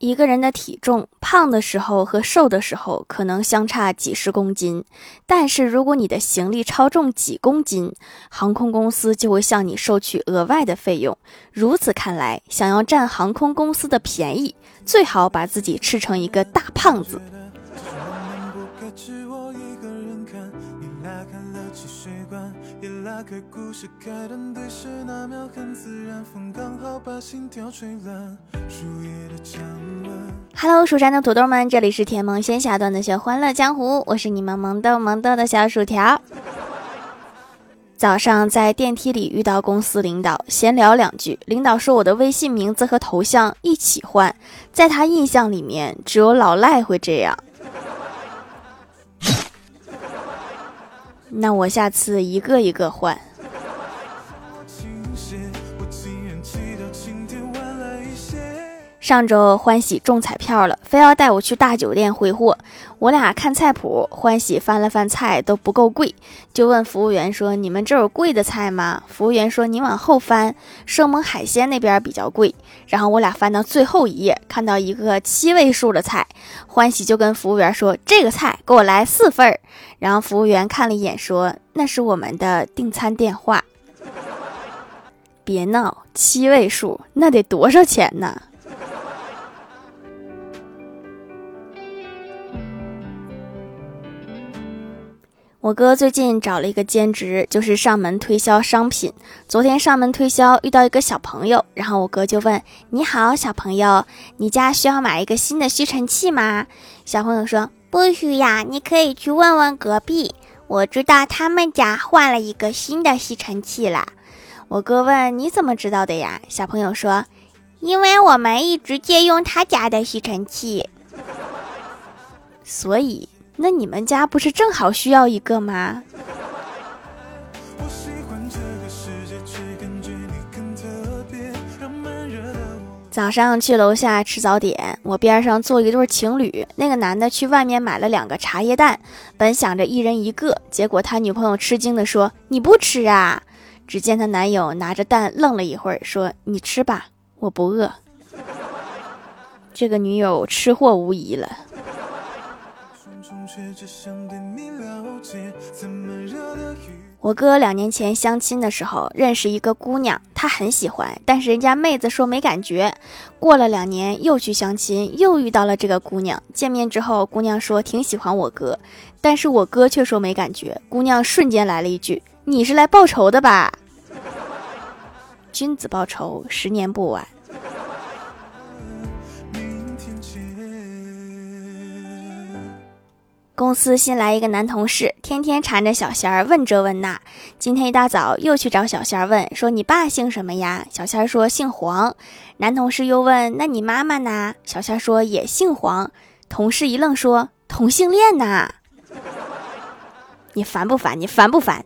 一个人的体重胖的时候和瘦的时候可能相差几十公斤，但是如果你的行李超重几公斤，航空公司就会向你收取额外的费用。如此看来，想要占航空公司的便宜，最好把自己吃成一个大胖子。Hello，蜀山的土豆们，这里是甜萌仙侠段的学欢乐江湖，我是你们萌豆萌豆的小薯条。早上在电梯里遇到公司领导，闲聊两句，领导说我的微信名字和头像一起换，在他印象里面只有老赖会这样。那我下次一个一个换。上周欢喜中彩票了，非要带我去大酒店挥霍。我俩看菜谱，欢喜翻了翻菜都不够贵，就问服务员说：“你们这有贵的菜吗？”服务员说：“你往后翻，生猛海鲜那边比较贵。”然后我俩翻到最后一页，看到一个七位数的菜，欢喜就跟服务员说：“这个菜给我来四份儿。”然后服务员看了一眼说：“那是我们的订餐电话。”别闹，七位数那得多少钱呢？我哥最近找了一个兼职，就是上门推销商品。昨天上门推销遇到一个小朋友，然后我哥就问：“你好，小朋友，你家需要买一个新的吸尘器吗？”小朋友说：“不需要，你可以去问问隔壁，我知道他们家换了一个新的吸尘器了。”我哥问：“你怎么知道的呀？”小朋友说：“因为我们一直借用他家的吸尘器，所以。”那你们家不是正好需要一个吗？早上去楼下吃早点，我边上坐一对情侣，那个男的去外面买了两个茶叶蛋，本想着一人一个，结果他女朋友吃惊的说：“你不吃啊？”只见他男友拿着蛋愣了一会儿，说：“你吃吧，我不饿。”这个女友吃货无疑了。却只想对你了解我哥两年前相亲的时候认识一个姑娘，他很喜欢，但是人家妹子说没感觉。过了两年又去相亲，又遇到了这个姑娘。见面之后，姑娘说挺喜欢我哥，但是我哥却说没感觉。姑娘瞬间来了一句：“你是来报仇的吧？”君子报仇，十年不晚。公司新来一个男同事，天天缠着小仙儿问这问那。今天一大早又去找小仙儿问，说你爸姓什么呀？小仙儿说姓黄。男同事又问，那你妈妈呢？小仙儿说也姓黄。同事一愣，说同性恋呐？你烦不烦？你烦不烦？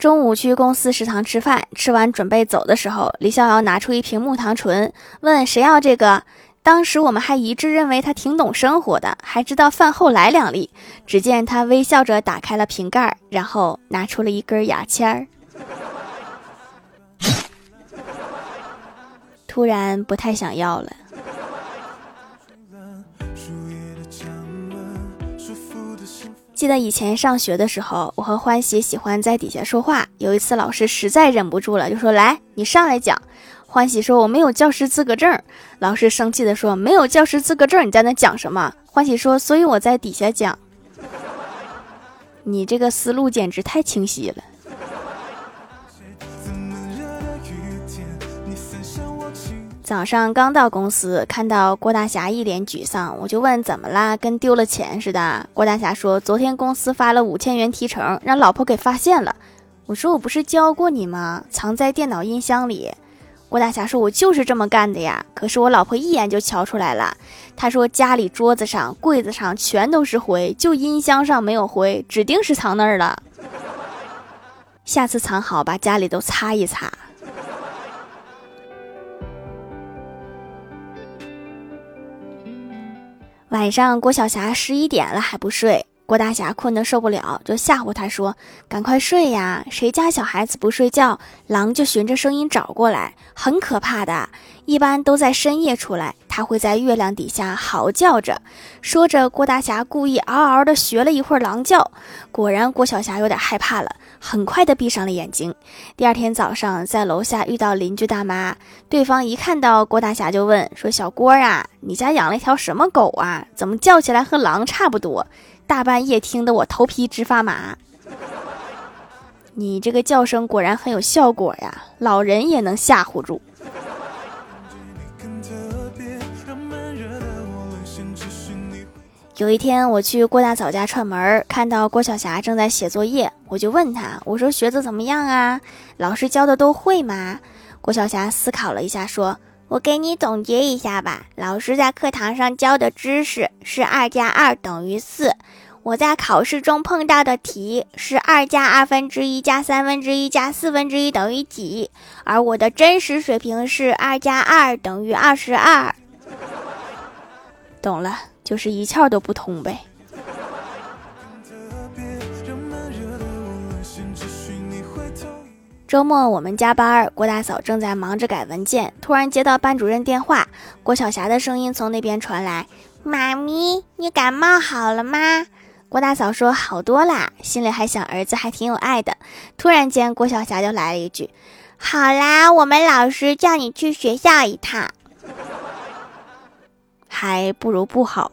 中午去公司食堂吃饭，吃完准备走的时候，李逍遥拿出一瓶木糖醇，问谁要这个。当时我们还一致认为他挺懂生活的，还知道饭后来两粒。只见他微笑着打开了瓶盖，然后拿出了一根牙签儿，突然不太想要了。记得以前上学的时候，我和欢喜喜欢在底下说话。有一次，老师实在忍不住了，就说：“来，你上来讲。”欢喜说：“我没有教师资格证。”老师生气的说：“没有教师资格证，你在那讲什么？”欢喜说：“所以我在底下讲。”你这个思路简直太清晰了。早上刚到公司，看到郭大侠一脸沮丧，我就问怎么啦，跟丢了钱似的。郭大侠说，昨天公司发了五千元提成，让老婆给发现了。我说我不是教过你吗？藏在电脑音箱里。郭大侠说，我就是这么干的呀。可是我老婆一眼就瞧出来了。他说家里桌子上、柜子上全都是灰，就音箱上没有灰，指定是藏那儿了。下次藏好，把家里都擦一擦。晚上，郭晓霞十一点了还不睡。郭大侠困得受不了，就吓唬他说：“赶快睡呀！谁家小孩子不睡觉，狼就循着声音找过来，很可怕的。一般都在深夜出来，他会在月亮底下嚎叫着。”说着，郭大侠故意嗷嗷的学了一会儿狼叫，果然郭小霞有点害怕了，很快的闭上了眼睛。第二天早上，在楼下遇到邻居大妈，对方一看到郭大侠就问说：“小郭啊，你家养了一条什么狗啊？怎么叫起来和狼差不多？”大半夜听得我头皮直发麻，你这个叫声果然很有效果呀，老人也能吓唬住。有一天我去郭大嫂家串门，看到郭晓霞正在写作业，我就问她，我说学的怎么样啊？老师教的都会吗？郭晓霞思考了一下，说。我给你总结一下吧。老师在课堂上教的知识是二加二等于四，我在考试中碰到的题是二加二分之一加三分之一加四分之一等于几，而我的真实水平是二加二等于二十二。懂了，就是一窍都不通呗。周末我们加班，郭大嫂正在忙着改文件，突然接到班主任电话，郭晓霞的声音从那边传来：“妈咪，你感冒好了吗？”郭大嫂说：“好多啦。”心里还想儿子还挺有爱的。突然间，郭晓霞就来了一句：“好啦，我们老师叫你去学校一趟。”还不如不好。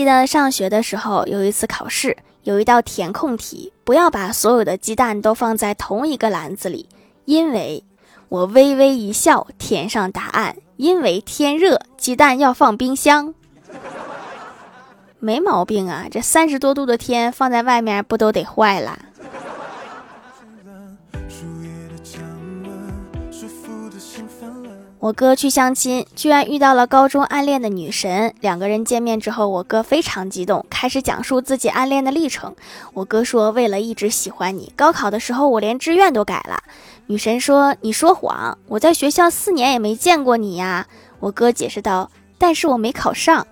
记得上学的时候，有一次考试，有一道填空题，不要把所有的鸡蛋都放在同一个篮子里，因为我微微一笑，填上答案，因为天热，鸡蛋要放冰箱，没毛病啊，这三十多度的天放在外面不都得坏了？我哥去相亲，居然遇到了高中暗恋的女神。两个人见面之后，我哥非常激动，开始讲述自己暗恋的历程。我哥说：“为了一直喜欢你，高考的时候我连志愿都改了。”女神说：“你说谎，我在学校四年也没见过你呀。”我哥解释道：“但是我没考上，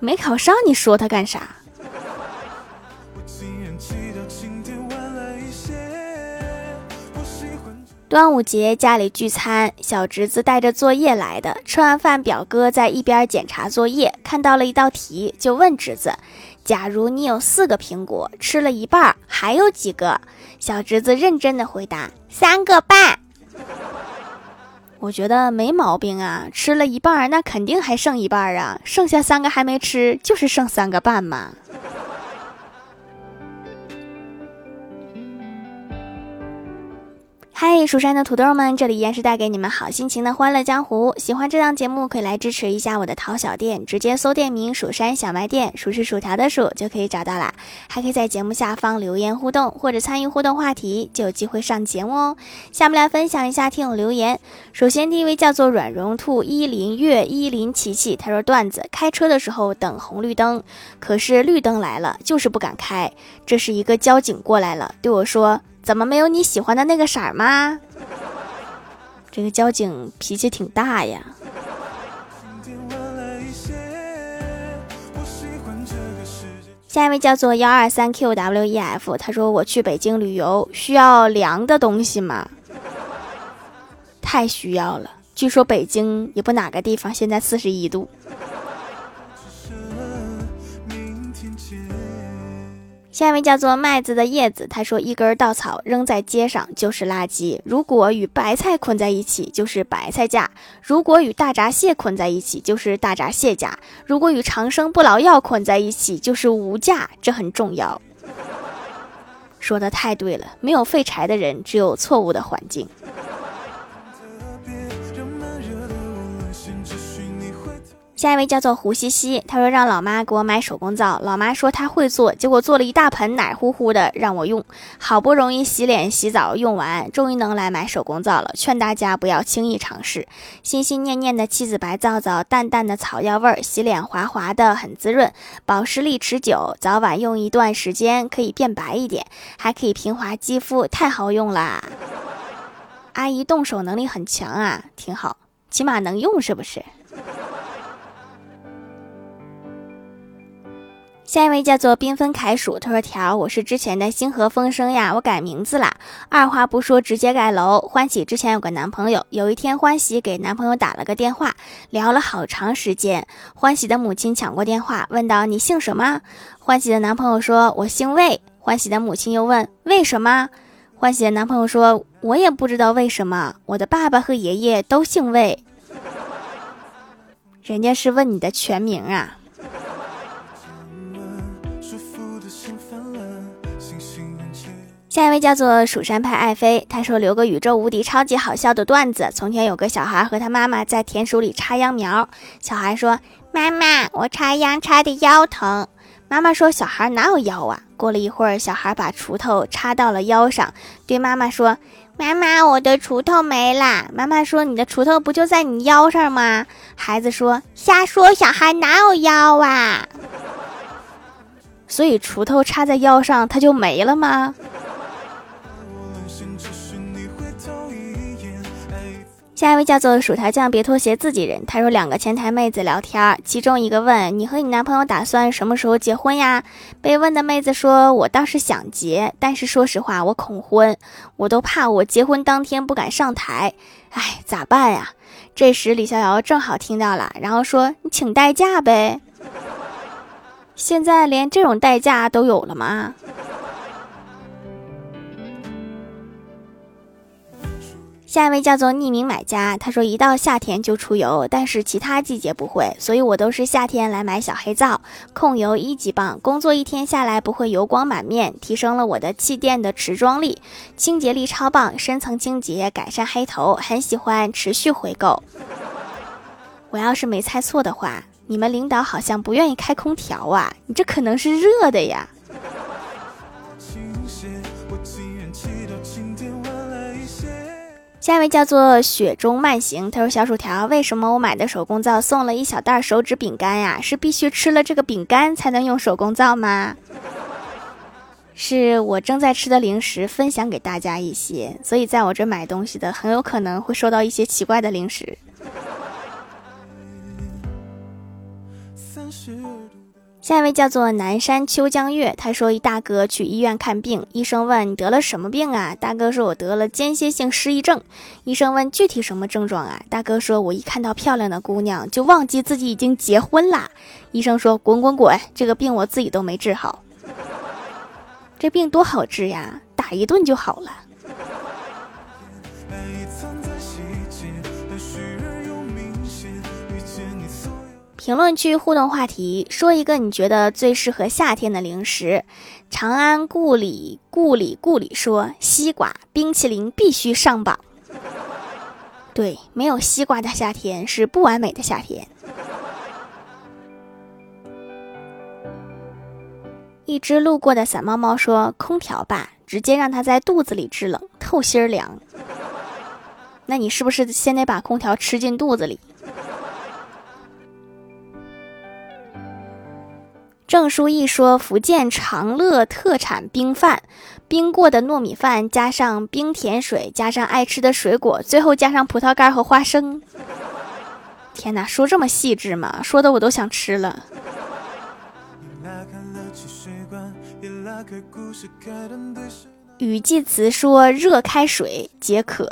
没考上，你说他干啥？”端午节家里聚餐，小侄子带着作业来的。吃完饭，表哥在一边检查作业，看到了一道题，就问侄子：“假如你有四个苹果，吃了一半，还有几个？”小侄子认真的回答：“三个半。”我觉得没毛病啊，吃了一半，那肯定还剩一半啊，剩下三个还没吃，就是剩三个半嘛。嘿，蜀山的土豆们，这里依然是带给你们好心情的欢乐江湖。喜欢这档节目，可以来支持一下我的淘小店，直接搜店名“蜀山小卖店”，数是薯条的数就可以找到啦。还可以在节目下方留言互动，或者参与互动话题，就有机会上节目哦。下面来分享一下听友留言。首先第一位叫做软绒兔依林月依林琪琪，他说段子：开车的时候等红绿灯，可是绿灯来了，就是不敢开。这是一个交警过来了，对我说。怎么没有你喜欢的那个色儿吗？这个交警脾气挺大呀。下一位叫做幺二三 Q W E F，他说我去北京旅游需要凉的东西吗？太需要了，据说北京也不哪个地方现在四十一度。下一位叫做麦子的叶子，他说：“一根稻草扔在街上就是垃圾，如果与白菜捆在一起就是白菜价，如果与大闸蟹捆在一起就是大闸蟹价，如果与长生不老药捆在一起就是无价。这很重要。”说的太对了，没有废柴的人，只有错误的环境。下一位叫做胡西西，他说让老妈给我买手工皂，老妈说她会做，结果做了一大盆奶乎乎的让我用，好不容易洗脸洗澡用完，终于能来买手工皂了。劝大家不要轻易尝试。心心念念的七子白皂皂，淡淡的草药味儿，洗脸滑滑的，很滋润，保湿力持久，早晚用一段时间可以变白一点，还可以平滑肌肤，太好用啦！阿姨动手能力很强啊，挺好。起码能用，是不是？下一位叫做缤纷凯鼠，他说：“条，我是之前的星河风声呀，我改名字啦，二话不说直接盖楼。欢喜之前有个男朋友，有一天欢喜给男朋友打了个电话，聊了好长时间。欢喜的母亲抢过电话，问道：你姓什么？欢喜的男朋友说：我姓魏。欢喜的母亲又问：为什么？欢喜的男朋友说：我也不知道为什么，我的爸爸和爷爷都姓魏。人家是问你的全名啊。”下一位叫做蜀山派爱妃，他说留个宇宙无敌超级好笑的段子。从前有个小孩和他妈妈在田鼠里插秧苗，小孩说：“妈妈，我插秧插的腰疼。”妈妈说：“小孩哪有腰啊？”过了一会儿，小孩把锄头插到了腰上，对妈妈说：“妈妈，我的锄头没啦。”妈妈说：“你的锄头不就在你腰上吗？”孩子说：“瞎说，小孩哪有腰啊？”所以锄头插在腰上，它就没了吗？下一位叫做薯条酱，别拖鞋，自己人。他说两个前台妹子聊天，其中一个问：“你和你男朋友打算什么时候结婚呀？”被问的妹子说：“我倒是想结，但是说实话，我恐婚，我都怕我结婚当天不敢上台。哎，咋办呀？” 这时李逍遥正好听到了，然后说：“你请代驾呗。”现在连这种代驾都有了吗？下一位叫做匿名买家，他说一到夏天就出油，但是其他季节不会，所以我都是夏天来买小黑皂，控油一级棒，工作一天下来不会油光满面，提升了我的气垫的持妆力，清洁力超棒，深层清洁，改善黑头，很喜欢，持续回购。我要是没猜错的话，你们领导好像不愿意开空调啊，你这可能是热的呀。下一位叫做雪中慢行，他说：“小薯条，为什么我买的手工皂送了一小袋手指饼干呀？是必须吃了这个饼干才能用手工皂吗？是我正在吃的零食，分享给大家一些，所以在我这买东西的很有可能会收到一些奇怪的零食。”下一位叫做南山秋江月，他说一大哥去医院看病，医生问你得了什么病啊？大哥说我得了间歇性失忆症。医生问具体什么症状啊？大哥说我一看到漂亮的姑娘就忘记自己已经结婚啦。医生说滚滚滚，这个病我自己都没治好。这病多好治呀，打一顿就好了。评论区互动话题：说一个你觉得最适合夏天的零食。长安故里故里故里说：西瓜冰淇淋必须上榜。对，没有西瓜的夏天是不完美的夏天。一只路过的散猫猫说：空调吧，直接让它在肚子里制冷，透心儿凉。那你是不是先得把空调吃进肚子里？郑书意说：“福建长乐特产冰饭，冰过的糯米饭，加上冰甜水，加上爱吃的水果，最后加上葡萄干和花生。天哪，说这么细致吗？说的我都想吃了。”雨季词说：“热开水解渴。”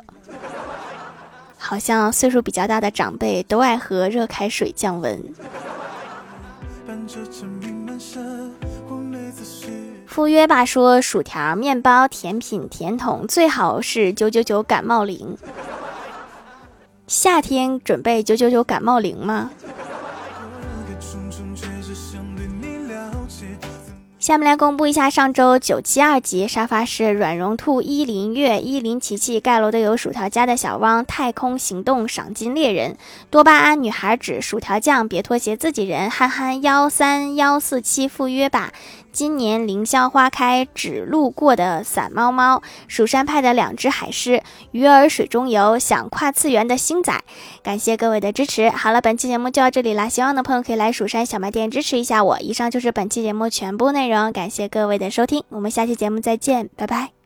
好像岁数比较大的长辈都爱喝热开水降温。赴约吧说薯条、面包、甜品、甜筒，最好是九九九感冒灵。夏天准备九九九感冒灵吗？下面来公布一下上周九七二级沙发是软绒兔、依林月、依林琪琪盖楼的有薯条家的小汪、太空行动、赏金猎人、多巴胺女孩纸薯条酱、别拖鞋、自己人、憨憨幺三幺四七赴约吧。今年凌霄花开，只路过的散猫猫，蜀山派的两只海狮，鱼儿水中游，想跨次元的星仔，感谢各位的支持。好了，本期节目就到这里啦，希望的朋友可以来蜀山小卖店支持一下我。以上就是本期节目全部内容，感谢各位的收听，我们下期节目再见，拜拜。